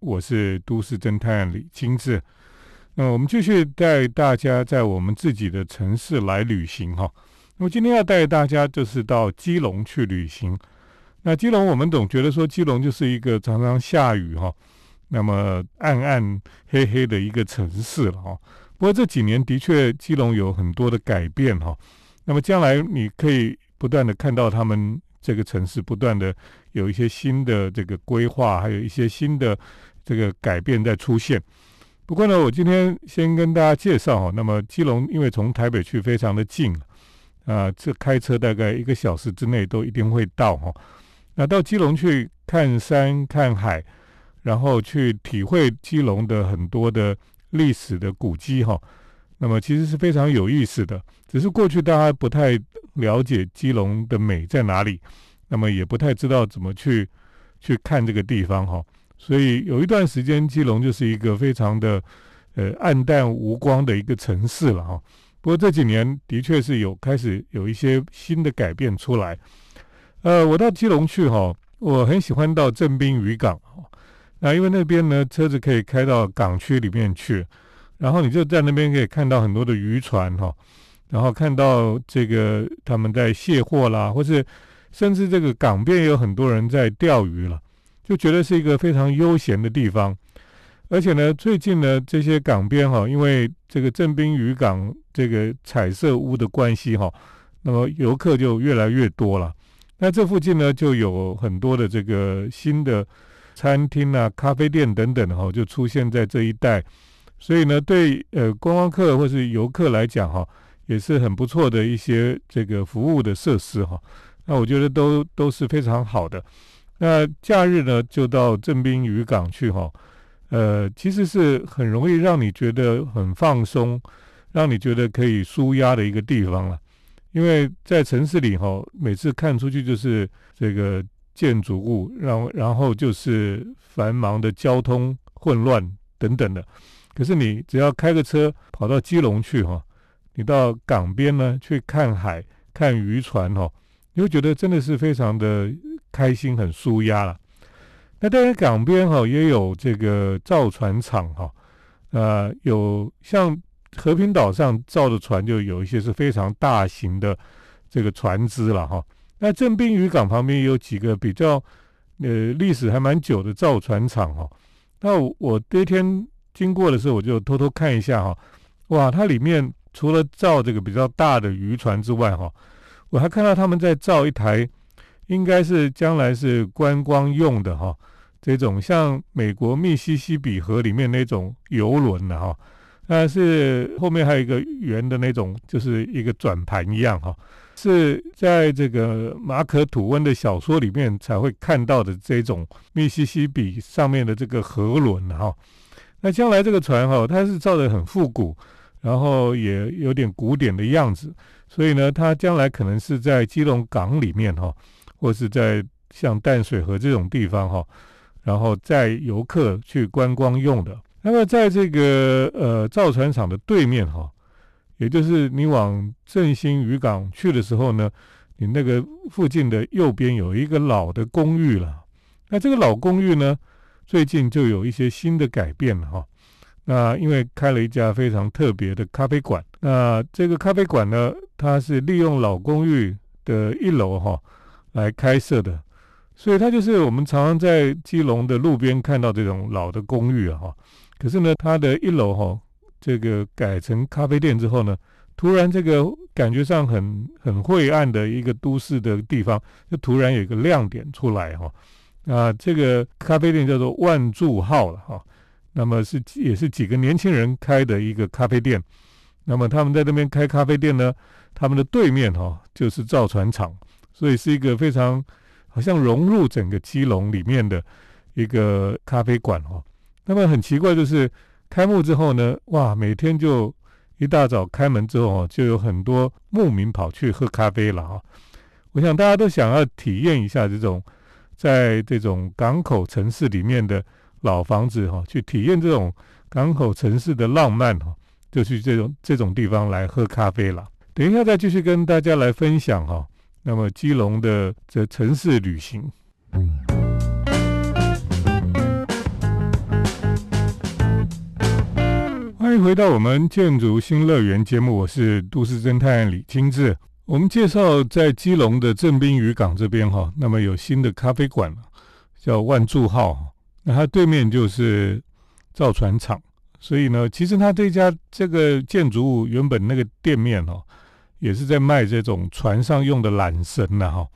我是都市侦探李金志。那我们继续带大家在我们自己的城市来旅行哈。那么今天要带大家就是到基隆去旅行。那基隆我们总觉得说基隆就是一个常常下雨哈，那么暗暗黑黑的一个城市了哈。不过这几年的确基隆有很多的改变哈。那么将来你可以不断的看到他们这个城市不断的有一些新的这个规划，还有一些新的这个改变在出现。不过呢，我今天先跟大家介绍哈。那么基隆因为从台北去非常的近，啊，这开车大概一个小时之内都一定会到哈。那到基隆去看山看海，然后去体会基隆的很多的历史的古迹哈。那么其实是非常有意思的，只是过去大家不太了解基隆的美在哪里，那么也不太知道怎么去去看这个地方哈。所以有一段时间，基隆就是一个非常的呃暗淡无光的一个城市了哈。不过这几年的确是有开始有一些新的改变出来。呃，我到基隆去哈，我很喜欢到正滨渔港哈。那因为那边呢，车子可以开到港区里面去，然后你就在那边可以看到很多的渔船哈，然后看到这个他们在卸货啦，或是甚至这个港边也有很多人在钓鱼了。就觉得是一个非常悠闲的地方，而且呢，最近呢，这些港边哈，因为这个正滨渔港这个彩色屋的关系哈，那么游客就越来越多了。那这附近呢，就有很多的这个新的餐厅啊、咖啡店等等哈，就出现在这一带。所以呢，对呃观光客或是游客来讲哈，也是很不错的一些这个服务的设施哈。那我觉得都都是非常好的。那假日呢，就到镇滨渔港去哈，呃，其实是很容易让你觉得很放松，让你觉得可以舒压的一个地方了。因为在城市里哈，每次看出去就是这个建筑物，然然后就是繁忙的交通混乱等等的。可是你只要开个车跑到基隆去哈，你到港边呢去看海、看渔船哈，你会觉得真的是非常的。开心很舒压了，那当然港边哈也有这个造船厂哈，呃，有像和平岛上造的船就有一些是非常大型的这个船只了哈。那正滨渔港旁边有几个比较呃历史还蛮久的造船厂哈。那我第一天经过的时候，我就偷偷看一下哈，哇，它里面除了造这个比较大的渔船之外哈，我还看到他们在造一台。应该是将来是观光用的哈，这种像美国密西西比河里面那种游轮的哈，那是后面还有一个圆的那种，就是一个转盘一样哈，是在这个马可吐温的小说里面才会看到的这种密西西比上面的这个河轮哈。那将来这个船哈，它是造的很复古，然后也有点古典的样子，所以呢，它将来可能是在基隆港里面哈。或是在像淡水河这种地方哈，然后载游客去观光用的。那么在这个呃造船厂的对面哈，也就是你往振兴渔港去的时候呢，你那个附近的右边有一个老的公寓了。那这个老公寓呢，最近就有一些新的改变了哈。那因为开了一家非常特别的咖啡馆。那这个咖啡馆呢，它是利用老公寓的一楼哈。来开设的，所以它就是我们常常在基隆的路边看到这种老的公寓啊，哈。可是呢，它的一楼哈，这个改成咖啡店之后呢，突然这个感觉上很很晦暗的一个都市的地方，就突然有一个亮点出来哈。啊，这个咖啡店叫做万柱号了哈。那么是也是几个年轻人开的一个咖啡店。那么他们在那边开咖啡店呢，他们的对面哈就是造船厂。所以是一个非常好像融入整个基隆里面的一个咖啡馆哦。那么很奇怪，就是开幕之后呢，哇，每天就一大早开门之后哦，就有很多牧民跑去喝咖啡了哈。我想大家都想要体验一下这种在这种港口城市里面的老房子哈，去体验这种港口城市的浪漫哈，就去这种这种地方来喝咖啡了。等一下再继续跟大家来分享哈。那么，基隆的这城市旅行，欢迎回到我们建筑新乐园节目，我是都市侦探李清志。我们介绍在基隆的镇滨渔港这边哈，那么有新的咖啡馆了，叫万柱号。那它对面就是造船厂，所以呢，其实它这家这个建筑物原本那个店面哦。也是在卖这种船上用的缆绳的哈，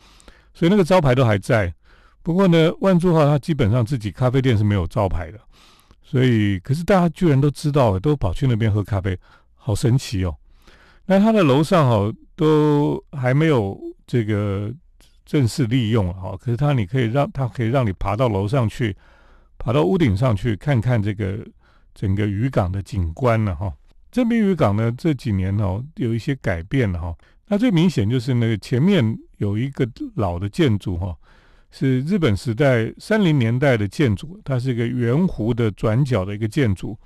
所以那个招牌都还在。不过呢，万柱号它基本上自己咖啡店是没有招牌的，所以可是大家居然都知道，都跑去那边喝咖啡，好神奇哦。那它的楼上哈都还没有这个正式利用哈，可是它你可以让它可以让你爬到楼上去，爬到屋顶上去看看这个整个渔港的景观了哈。这边渔港呢这几年哦有一些改变了哈，那最明显就是那个前面有一个老的建筑哈，是日本时代三零年代的建筑，它是一个圆弧的转角的一个建筑。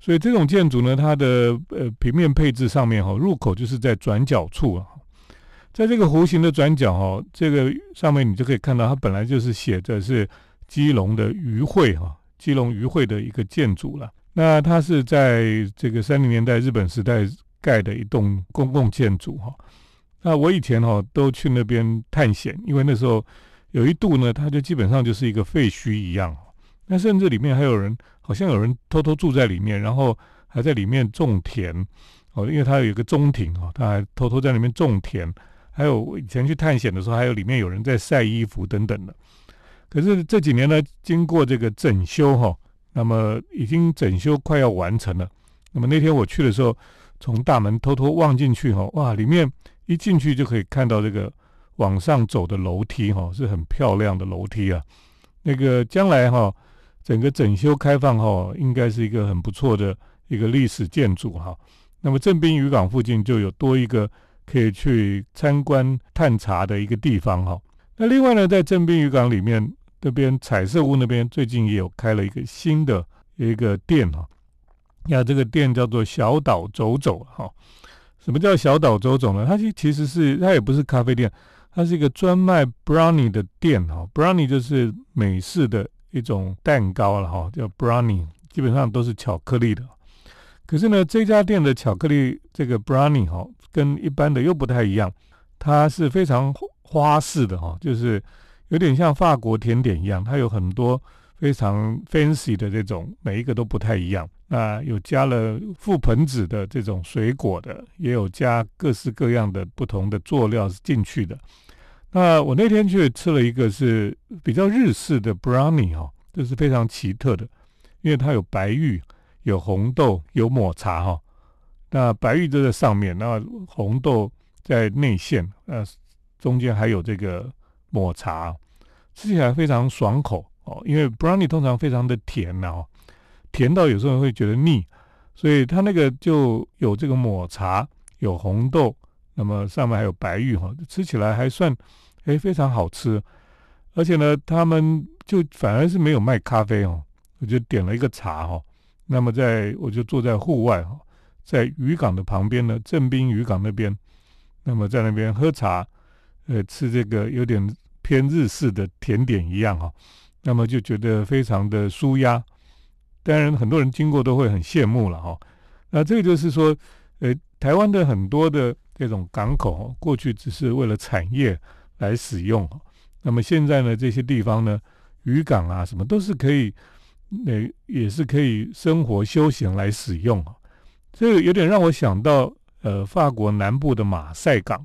所以这种建筑呢，它的呃平面配置上面哈，入口就是在转角处啊，在这个弧形的转角哈，这个上面你就可以看到，它本来就是写着是基隆的渔会哈，基隆渔会的一个建筑了。那它是在这个三零年代日本时代盖的一栋公共建筑哈。那我以前哈都去那边探险，因为那时候有一度呢，它就基本上就是一个废墟一样。那甚至里面还有人。好像有人偷偷住在里面，然后还在里面种田哦，因为它有一个中庭哦，他还偷偷在里面种田。还有以前去探险的时候，还有里面有人在晒衣服等等的。可是这几年呢，经过这个整修哈，那么已经整修快要完成了。那么那天我去的时候，从大门偷偷望进去哈，哇，里面一进去就可以看到这个往上走的楼梯哈，是很漂亮的楼梯啊。那个将来哈。整个整修开放后，应该是一个很不错的一个历史建筑哈。那么镇滨渔港附近就有多一个可以去参观探查的一个地方哈。那另外呢，在镇滨渔港里面这边彩色屋那边最近也有开了一个新的一个店哈。那这个店叫做小岛走走哈。什么叫小岛走走呢？它其其实是它也不是咖啡店，它是一个专卖 brownie 的店哈。brownie 就是美式的。一种蛋糕了哈，叫 brownie，基本上都是巧克力的。可是呢，这家店的巧克力这个 brownie 哈，跟一般的又不太一样，它是非常花式的哈，就是有点像法国甜点一样，它有很多非常 fancy 的这种，每一个都不太一样。那有加了覆盆子的这种水果的，也有加各式各样的不同的佐料进去的。那我那天去吃了一个是比较日式的 brownie 哈，这是非常奇特的，因为它有白玉、有红豆、有抹茶哈。那白玉就在上面，那红豆在内馅，呃，中间还有这个抹茶，吃起来非常爽口哦。因为 brownie 通常非常的甜呐，甜到有时候会觉得腻，所以它那个就有这个抹茶，有红豆。那么上面还有白玉哈，吃起来还算哎非常好吃，而且呢，他们就反而是没有卖咖啡哦，我就点了一个茶哈。那么在我就坐在户外哈，在渔港的旁边呢，正滨渔港那边，那么在那边喝茶，呃，吃这个有点偏日式的甜点一样哈，那么就觉得非常的舒压。当然很多人经过都会很羡慕了哈。那这个就是说，呃，台湾的很多的。这种港口过去只是为了产业来使用，那么现在呢，这些地方呢，渔港啊什么都是可以，那也是可以生活休闲来使用。这个有点让我想到，呃，法国南部的马赛港。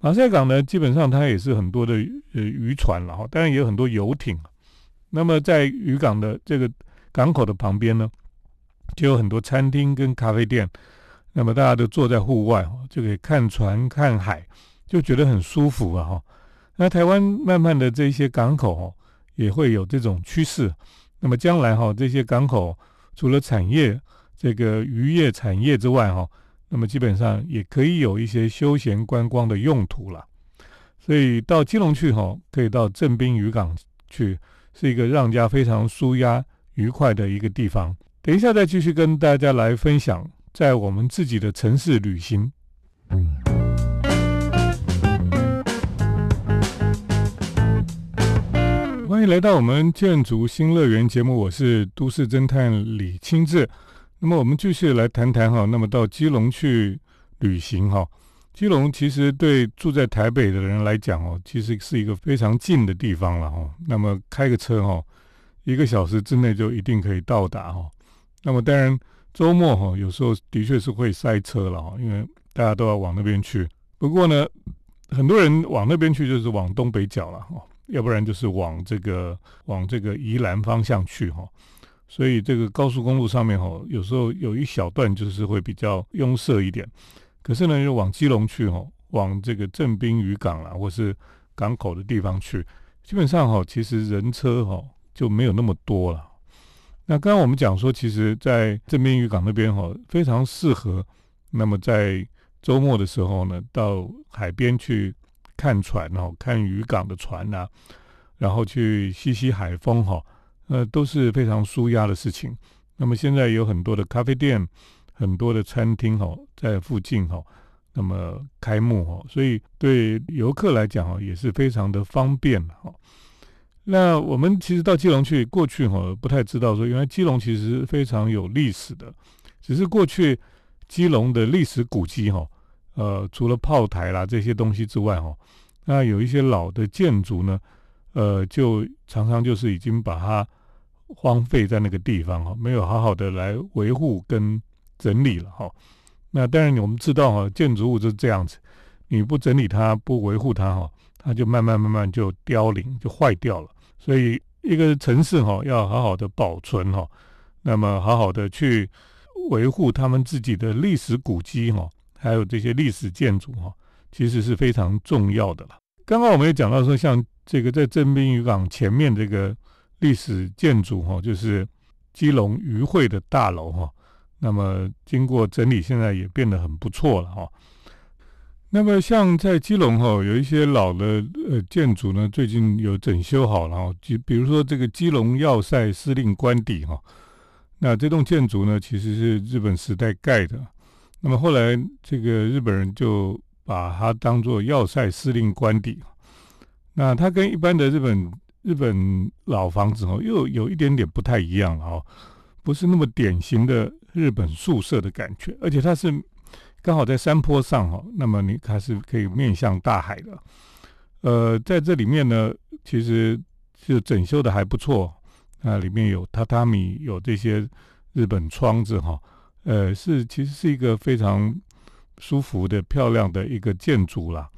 马赛港呢，基本上它也是很多的呃渔船了哈，当然也有很多游艇。那么在渔港的这个港口的旁边呢，就有很多餐厅跟咖啡店。那么大家都坐在户外，就可以看船看海，就觉得很舒服啊哈。那台湾慢慢的这些港口哦，也会有这种趋势。那么将来哈，这些港口除了产业这个渔业产业之外哈，那么基本上也可以有一些休闲观光的用途了。所以到基隆去哈，可以到正滨渔港去，是一个让家非常舒压愉快的一个地方。等一下再继续跟大家来分享。在我们自己的城市旅行，欢迎来到我们建筑新乐园节目。我是都市侦探李清志。那么我们继续来谈谈哈，那么到基隆去旅行哈。基隆其实对住在台北的人来讲哦，其实是一个非常近的地方了哈。那么开个车哈，一个小时之内就一定可以到达哈。那么当然周末哈，有时候的确是会塞车了哈，因为大家都要往那边去。不过呢，很多人往那边去就是往东北角了哈，要不然就是往这个往这个宜兰方向去哈。所以这个高速公路上面哈，有时候有一小段就是会比较拥塞一点。可是呢，就往基隆去哈，往这个正滨渔港啦，或是港口的地方去，基本上哈，其实人车哈就没有那么多了。那刚刚我们讲说，其实，在正滨渔港那边哈，非常适合。那么在周末的时候呢，到海边去看船哦，看渔港的船呐，然后去吸吸海风哈，呃，都是非常舒压的事情。那么现在有很多的咖啡店。很多的餐厅哈在附近哈，那么开幕哈，所以对游客来讲哈也是非常的方便哈。那我们其实到基隆去，过去哈不太知道说，原来基隆其实非常有历史的。只是过去基隆的历史古迹哈，呃，除了炮台啦这些东西之外哈，那有一些老的建筑呢，呃，就常常就是已经把它荒废在那个地方哈，没有好好的来维护跟。整理了哈，那当然我们知道哈，建筑物就是这样子，你不整理它，不维护它哈，它就慢慢慢慢就凋零，就坏掉了。所以一个城市哈，要好好的保存哈，那么好好的去维护他们自己的历史古迹哈，还有这些历史建筑哈，其实是非常重要的了。刚刚我们也讲到说，像这个在正滨渔港前面这个历史建筑哈，就是基隆渔会的大楼哈。那么经过整理，现在也变得很不错了哈。那么像在基隆哈，有一些老的呃建筑呢，最近有整修好了哈。就比如说这个基隆要塞司令官邸哈，那这栋建筑呢，其实是日本时代盖的。那么后来这个日本人就把它当做要塞司令官邸。那它跟一般的日本日本老房子哦，又有一点点不太一样哦，不是那么典型的。日本宿舍的感觉，而且它是刚好在山坡上哈，那么你它是可以面向大海的。呃，在这里面呢，其实就整修的还不错，那里面有榻榻米，有这些日本窗子哈，呃，是其实是一个非常舒服的、漂亮的一个建筑啦。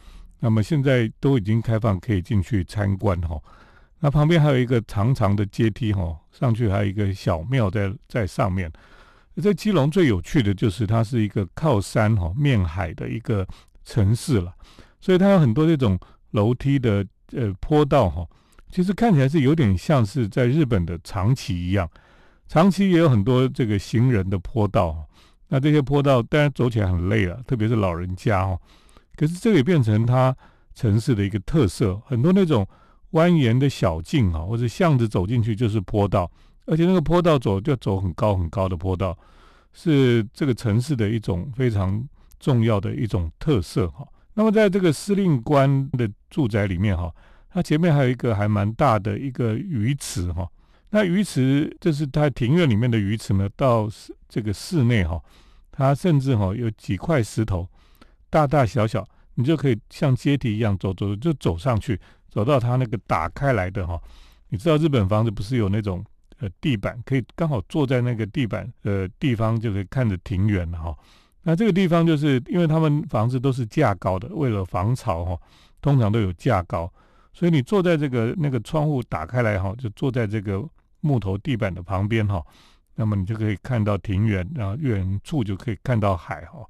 那么现在都已经开放，可以进去参观哈。那旁边还有一个长长的阶梯哈，上去还有一个小庙在在上面。在基隆最有趣的就是它是一个靠山哈面海的一个城市了，所以它有很多这种楼梯的呃坡道哈，其实看起来是有点像是在日本的长崎一样，长崎也有很多这个行人的坡道，那这些坡道当然走起来很累了，特别是老人家哦。可是这个也变成它城市的一个特色，很多那种蜿蜒的小径啊，或者巷子走进去就是坡道。而且那个坡道走就走很高很高的坡道，是这个城市的一种非常重要的一种特色哈。那么在这个司令官的住宅里面哈，它前面还有一个还蛮大的一个鱼池哈。那鱼池这是它庭院里面的鱼池呢，到这个室内哈，它甚至哈有几块石头，大大小小，你就可以像阶梯一样走走就走上去，走到它那个打开来的哈。你知道日本房子不是有那种？呃，地板可以刚好坐在那个地板呃地方，就可以看着庭园哈。那这个地方就是因为他们房子都是架高的，为了防潮哈，通常都有架高，所以你坐在这个那个窗户打开来哈，就坐在这个木头地板的旁边哈，那么你就可以看到庭园，然后远处就可以看到海哈。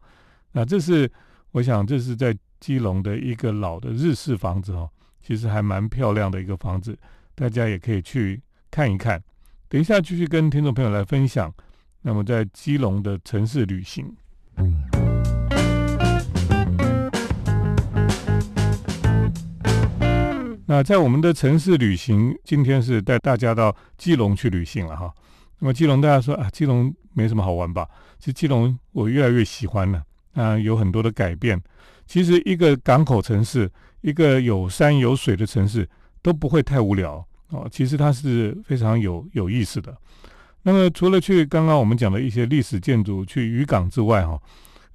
那这是我想这是在基隆的一个老的日式房子哈，其实还蛮漂亮的一个房子，大家也可以去看一看。等一下，继续跟听众朋友来分享。那么，在基隆的城市旅行，那在我们的城市旅行，今天是带大家到基隆去旅行了哈。那么，基隆大家说啊，基隆没什么好玩吧？其实，基隆我越来越喜欢了啊，有很多的改变。其实，一个港口城市，一个有山有水的城市，都不会太无聊。哦，其实它是非常有有意思的。那么除了去刚刚我们讲的一些历史建筑、去渔港之外，哈，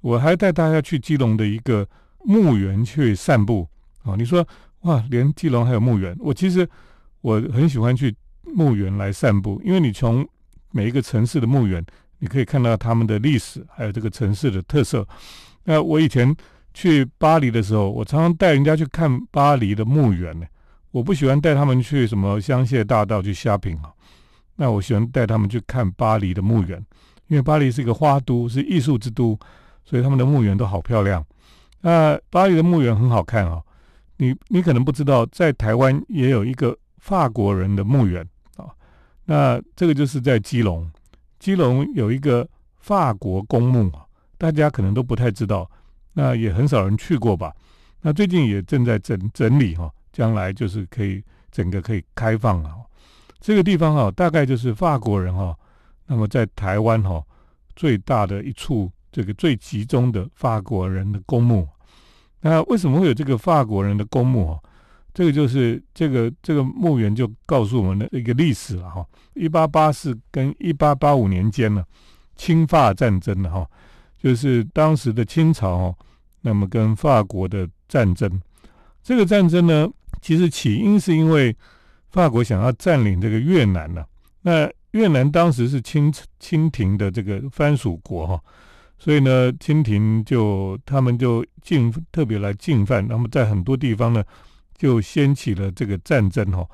我还带大家去基隆的一个墓园去散步。啊，你说哇，连基隆还有墓园？我其实我很喜欢去墓园来散步，因为你从每一个城市的墓园，你可以看到他们的历史，还有这个城市的特色。那我以前去巴黎的时候，我常常带人家去看巴黎的墓园呢。我不喜欢带他们去什么香榭大道去 shopping 啊，那我喜欢带他们去看巴黎的墓园，因为巴黎是一个花都，是艺术之都，所以他们的墓园都好漂亮。那巴黎的墓园很好看啊，你你可能不知道，在台湾也有一个法国人的墓园啊，那这个就是在基隆，基隆有一个法国公墓啊，大家可能都不太知道，那也很少人去过吧？那最近也正在整整理哈。将来就是可以整个可以开放了，这个地方哈，大概就是法国人哈，那么在台湾哈最大的一处这个最集中的法国人的公墓。那为什么会有这个法国人的公墓啊？这个就是这个这个墓园就告诉我们的一个历史了哈。一八八四跟一八八五年间呢，侵法战争的哈，就是当时的清朝，那么跟法国的战争，这个战争呢。其实起因是因为法国想要占领这个越南呢，那越南当时是清清廷的这个藩属国哈，所以呢，清廷就他们就进特别来进犯，那么在很多地方呢就掀起了这个战争哈。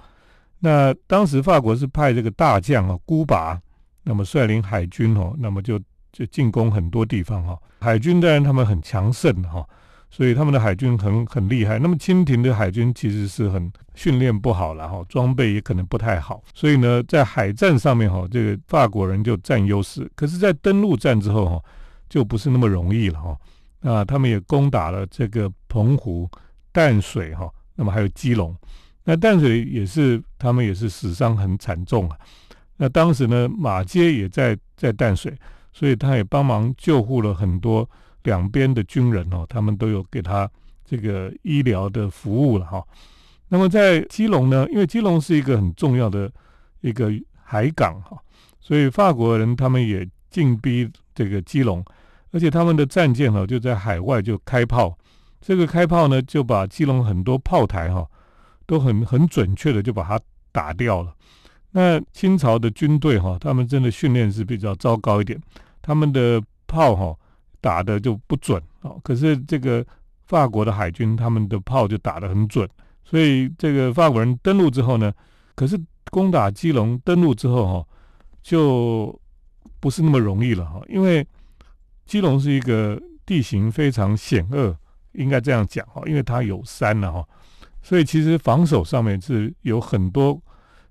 那当时法国是派这个大将啊孤拔，那么率领海军哦，那么就就进攻很多地方哈。海军当然他们很强盛哈。所以他们的海军很很厉害。那么清廷的海军其实是很训练不好了哈，装备也可能不太好。所以呢，在海战上面哈，这个法国人就占优势。可是，在登陆战之后哈，就不是那么容易了哈。那他们也攻打了这个澎湖、淡水哈，那么还有基隆。那淡水也是他们也是死伤很惨重啊。那当时呢，马街也在在淡水，所以他也帮忙救护了很多。两边的军人哦，他们都有给他这个医疗的服务了哈。那么在基隆呢，因为基隆是一个很重要的一个海港哈，所以法国人他们也进逼这个基隆，而且他们的战舰哦就在海外就开炮，这个开炮呢就把基隆很多炮台哈都很很准确的就把它打掉了。那清朝的军队哈，他们真的训练是比较糟糕一点，他们的炮哈。打的就不准哦，可是这个法国的海军他们的炮就打得很准，所以这个法国人登陆之后呢，可是攻打基隆登陆之后哈，就不是那么容易了哈，因为基隆是一个地形非常险恶，应该这样讲哈，因为它有山了哈，所以其实防守上面是有很多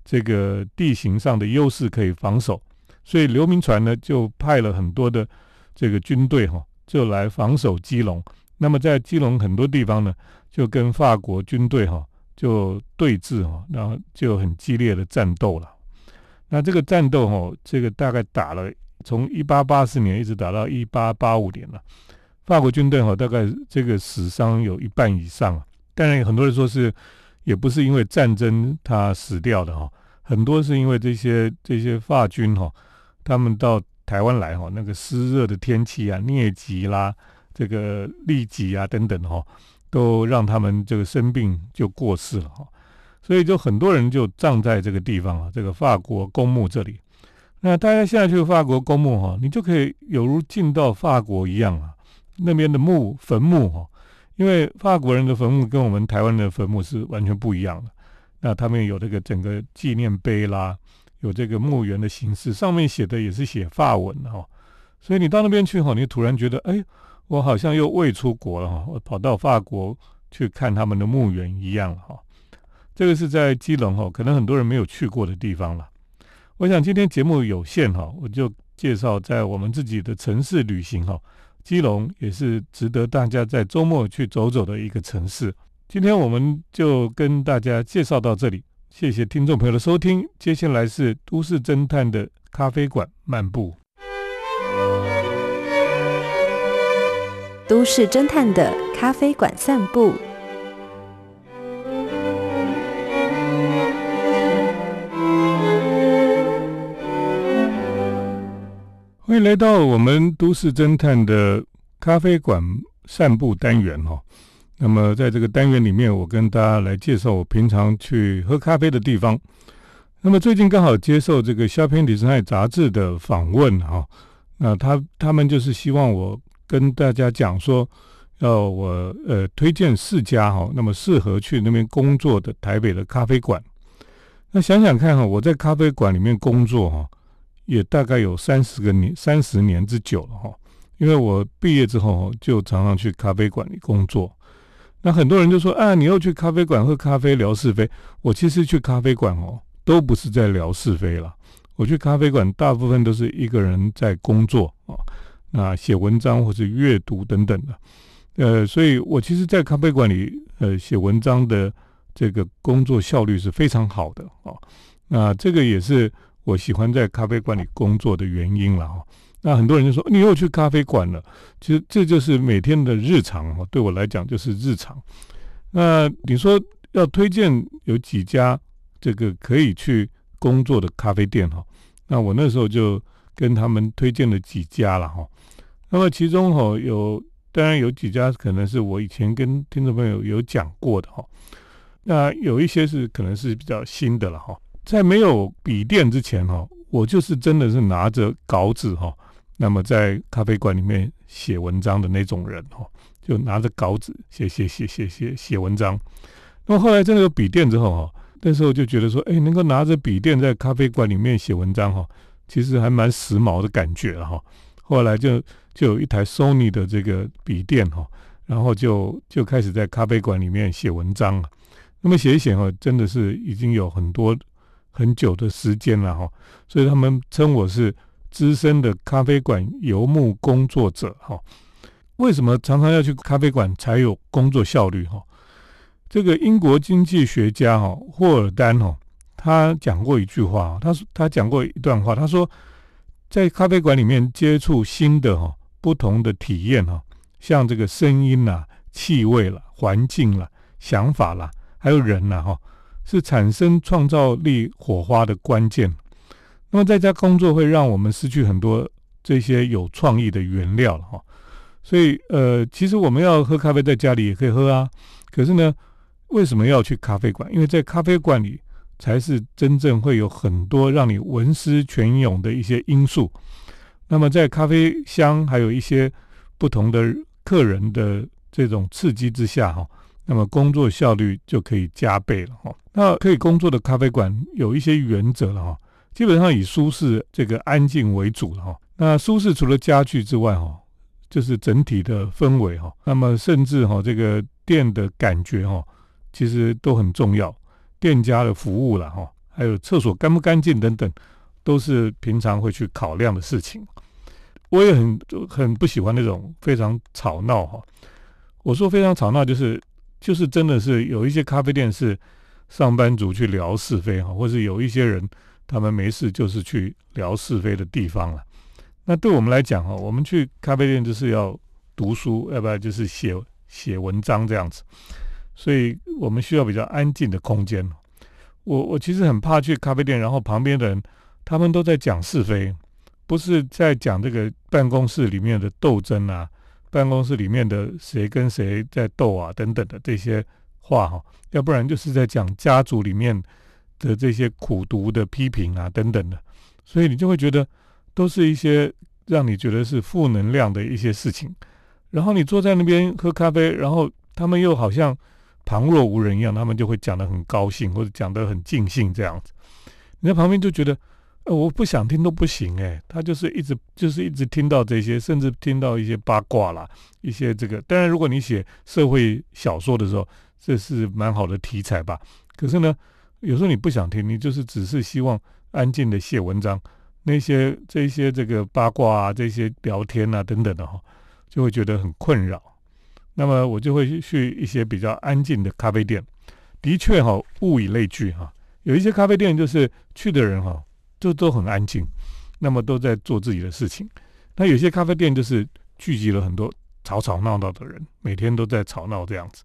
这个地形上的优势可以防守，所以刘铭传呢就派了很多的。这个军队哈就来防守基隆，那么在基隆很多地方呢，就跟法国军队哈就对峙哈，然后就很激烈的战斗了。那这个战斗哈，这个大概打了从一八八四年一直打到一八八五年了。法国军队哈大概这个死伤有一半以上啊，当然很多人说是也不是因为战争他死掉的哈，很多是因为这些这些法军哈他们到。台湾来哈，那个湿热的天气啊，疟疾啦，这个痢疾啊等等哈，都让他们这个生病就过世了哈，所以就很多人就葬在这个地方啊，这个法国公墓这里。那大家现在去法国公墓哈，你就可以有如进到法国一样啊，那边的墓坟墓哈，因为法国人的坟墓跟我们台湾的坟墓是完全不一样的。那他们有这个整个纪念碑啦。有这个墓园的形式，上面写的也是写法文哈，所以你到那边去哈，你突然觉得，哎，我好像又未出国了哈，我跑到法国去看他们的墓园一样哈。这个是在基隆哈，可能很多人没有去过的地方了。我想今天节目有限哈，我就介绍在我们自己的城市旅行哈，基隆也是值得大家在周末去走走的一个城市。今天我们就跟大家介绍到这里。谢谢听众朋友的收听，接下来是都市侦探的咖啡馆漫步。都市侦探的咖啡馆散步。来到我们都市侦探的咖啡馆散步单元哈。那么在这个单元里面，我跟大家来介绍我平常去喝咖啡的地方。那么最近刚好接受这个《Shopping Design》杂志的访问哈，那他他们就是希望我跟大家讲说，要我呃推荐四家哈，那么适合去那边工作的台北的咖啡馆。那想想看哈，我在咖啡馆里面工作哈。也大概有三十个年、三十年之久了哈，因为我毕业之后就常常去咖啡馆里工作。那很多人就说：“啊，你又去咖啡馆喝咖啡聊是非。”我其实去咖啡馆哦，都不是在聊是非了。我去咖啡馆大部分都是一个人在工作啊，那写文章或是阅读等等的。呃，所以我其实，在咖啡馆里呃写文章的这个工作效率是非常好的啊。那这个也是。我喜欢在咖啡馆里工作的原因了哈，那很多人就说你又去咖啡馆了，其实这就是每天的日常哈，对我来讲就是日常。那你说要推荐有几家这个可以去工作的咖啡店哈，那我那时候就跟他们推荐了几家了哈。那么其中哈有当然有几家可能是我以前跟听众朋友有讲过的哈，那有一些是可能是比较新的了哈。在没有笔电之前哈，我就是真的是拿着稿纸哈，那么在咖啡馆里面写文章的那种人哈，就拿着稿纸写写写写写写文章。那么后来真的有笔电之后哈，那时候就觉得说，哎，能够拿着笔电在咖啡馆里面写文章哈，其实还蛮时髦的感觉了哈。后来就就有一台 Sony 的这个笔电哈，然后就就开始在咖啡馆里面写文章了。那么写一写哈，真的是已经有很多。很久的时间了哈，所以他们称我是资深的咖啡馆游牧工作者哈。为什么常常要去咖啡馆才有工作效率哈？这个英国经济学家哈霍尔丹哈，他讲过一句话，他说他讲过一段话，他说在咖啡馆里面接触新的哈不同的体验哈，像这个声音啦、气味啦、环境啦、想法啦，还有人呐哈。是产生创造力火花的关键。那么在家工作会让我们失去很多这些有创意的原料了哈。所以呃，其实我们要喝咖啡，在家里也可以喝啊。可是呢，为什么要去咖啡馆？因为在咖啡馆里才是真正会有很多让你文思泉涌的一些因素。那么在咖啡香还有一些不同的客人的这种刺激之下哈。那么工作效率就可以加倍了哈。那可以工作的咖啡馆有一些原则了哈，基本上以舒适、这个安静为主了哈。那舒适除了家具之外哈，就是整体的氛围哈。那么甚至哈，这个店的感觉哈，其实都很重要。店家的服务了哈，还有厕所干不干净等等，都是平常会去考量的事情。我也很很不喜欢那种非常吵闹哈。我说非常吵闹就是。就是真的是有一些咖啡店是上班族去聊是非哈，或是有一些人他们没事就是去聊是非的地方了。那对我们来讲哈，我们去咖啡店就是要读书，要不然就是写写文章这样子。所以我们需要比较安静的空间。我我其实很怕去咖啡店，然后旁边的人他们都在讲是非，不是在讲这个办公室里面的斗争啊。办公室里面的谁跟谁在斗啊，等等的这些话哈，要不然就是在讲家族里面的这些苦读的批评啊，等等的，所以你就会觉得都是一些让你觉得是负能量的一些事情。然后你坐在那边喝咖啡，然后他们又好像旁若无人一样，他们就会讲得很高兴或者讲得很尽兴这样子，你在旁边就觉得。我不想听都不行哎，他就是一直就是一直听到这些，甚至听到一些八卦啦，一些这个。当然，如果你写社会小说的时候，这是蛮好的题材吧。可是呢，有时候你不想听，你就是只是希望安静的写文章，那些这些这个八卦啊，这些聊天啊等等的哈，就会觉得很困扰。那么我就会去一些比较安静的咖啡店。的确哈，物以类聚哈，有一些咖啡店就是去的人哈。就都很安静，那么都在做自己的事情。那有些咖啡店就是聚集了很多吵吵闹闹的人，每天都在吵闹这样子。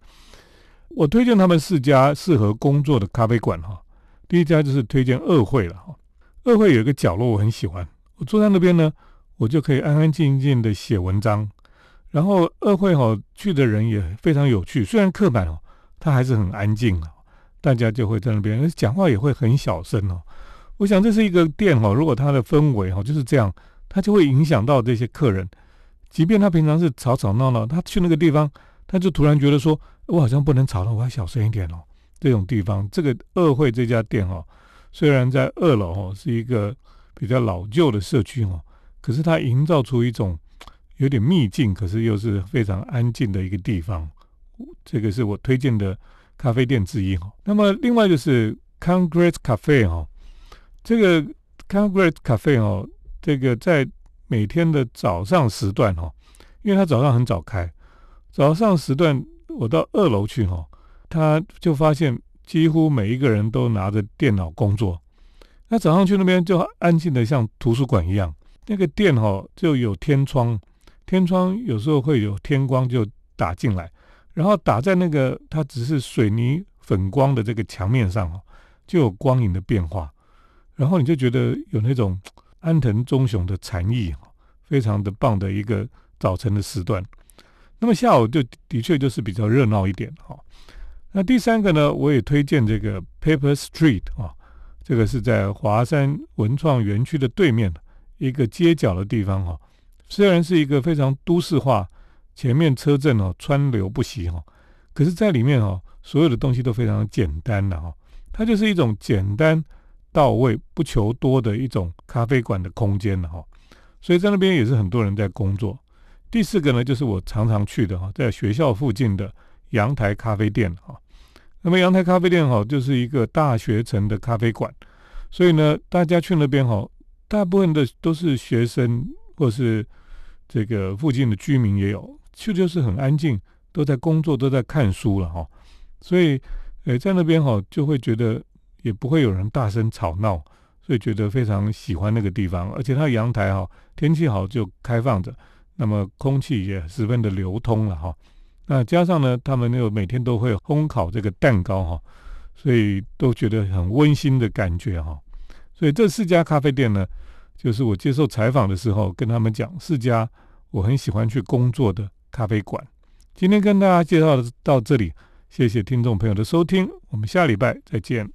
我推荐他们四家适合工作的咖啡馆哈。第一家就是推荐二会了哈。二会有一个角落我很喜欢，我坐在那边呢，我就可以安安静静的写文章。然后二会哈去的人也非常有趣，虽然刻板哦，他还是很安静啊，大家就会在那边讲话也会很小声哦。我想这是一个店哈，如果它的氛围哈就是这样，它就会影响到这些客人。即便他平常是吵吵闹闹，他去那个地方，他就突然觉得说，我好像不能吵了，我要小声一点哦。这种地方，这个二会这家店哦，虽然在二楼哈是一个比较老旧的社区哈，可是它营造出一种有点秘境，可是又是非常安静的一个地方。这个是我推荐的咖啡店之一哈。那么另外就是 Congress Cafe 哈，这个 Congress Cafe 哦，这个在每天的早上时段哈，因为他早上很早开，早上时段我到二楼去哦，他就发现几乎每一个人都拿着电脑工作。那早上去那边就安静的像图书馆一样，那个店哦就有天窗，天窗有时候会有天光就打进来，然后打在那个它只是水泥粉光的这个墙面上哦，就有光影的变化，然后你就觉得有那种。安藤忠雄的禅意，非常的棒的一个早晨的时段。那么下午就的确就是比较热闹一点哈。那第三个呢，我也推荐这个 Paper Street 啊，这个是在华山文创园区的对面一个街角的地方哈。虽然是一个非常都市化，前面车阵哦川流不息哈，可是在里面哦，所有的东西都非常简单的哈，它就是一种简单。到位不求多的一种咖啡馆的空间了哈，所以在那边也是很多人在工作。第四个呢，就是我常常去的哈，在学校附近的阳台咖啡店哈。那么阳台咖啡店哈，就是一个大学城的咖啡馆，所以呢，大家去那边哈，大部分的都是学生或是这个附近的居民也有，去就是很安静，都在工作，都在看书了哈。所以，诶，在那边哈，就会觉得。也不会有人大声吵闹，所以觉得非常喜欢那个地方。而且它阳台哈，天气好就开放着，那么空气也十分的流通了哈。那加上呢，他们又每天都会烘烤这个蛋糕哈，所以都觉得很温馨的感觉哈。所以这四家咖啡店呢，就是我接受采访的时候跟他们讲四家我很喜欢去工作的咖啡馆。今天跟大家介绍到这里，谢谢听众朋友的收听，我们下礼拜再见。